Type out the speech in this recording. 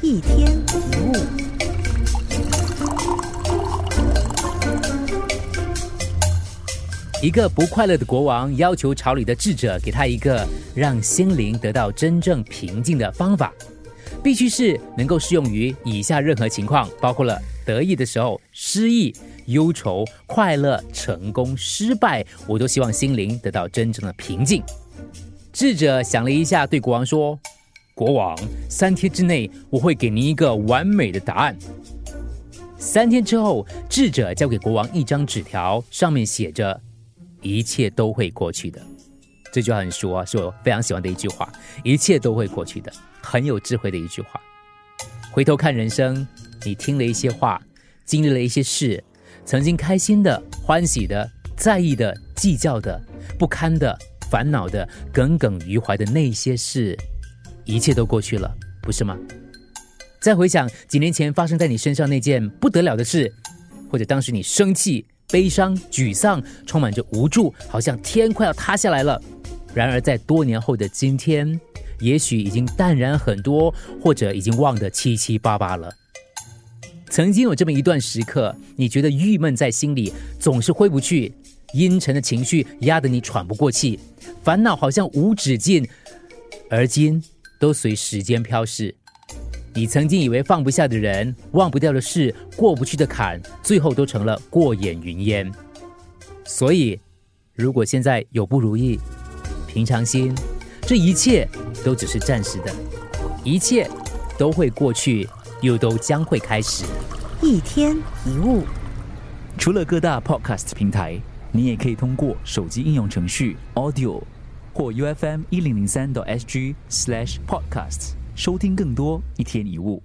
一天一物。一个不快乐的国王要求朝里的智者给他一个让心灵得到真正平静的方法，必须是能够适用于以下任何情况，包括了得意的时候、失意、忧愁、快乐、成功、失败，我都希望心灵得到真正的平静。智者想了一下，对国王说：“国王，三天之内我会给您一个完美的答案。”三天之后，智者交给国王一张纸条，上面写着。一切都会过去的，这句话很熟啊，是我非常喜欢的一句话。一切都会过去的，很有智慧的一句话。回头看人生，你听了一些话，经历了一些事，曾经开心的、欢喜的、在意的、计较的、不堪的、烦恼的、耿耿于怀的那些事，一切都过去了，不是吗？再回想几年前发生在你身上那件不得了的事，或者当时你生气。悲伤、沮丧，充满着无助，好像天快要塌下来了。然而，在多年后的今天，也许已经淡然很多，或者已经忘得七七八八了。曾经有这么一段时刻，你觉得郁闷在心里，总是挥不去，阴沉的情绪压得你喘不过气，烦恼好像无止境，而今都随时间飘逝。你曾经以为放不下的人、忘不掉的事、过不去的坎，最后都成了过眼云烟。所以，如果现在有不如意，平常心，这一切都只是暂时的，一切都会过去，又都将会开始。一天一物，除了各大 Podcast 平台，你也可以通过手机应用程序 Audio 或 UFM 一零零三 SG Slash Podcasts。收听更多一天一物。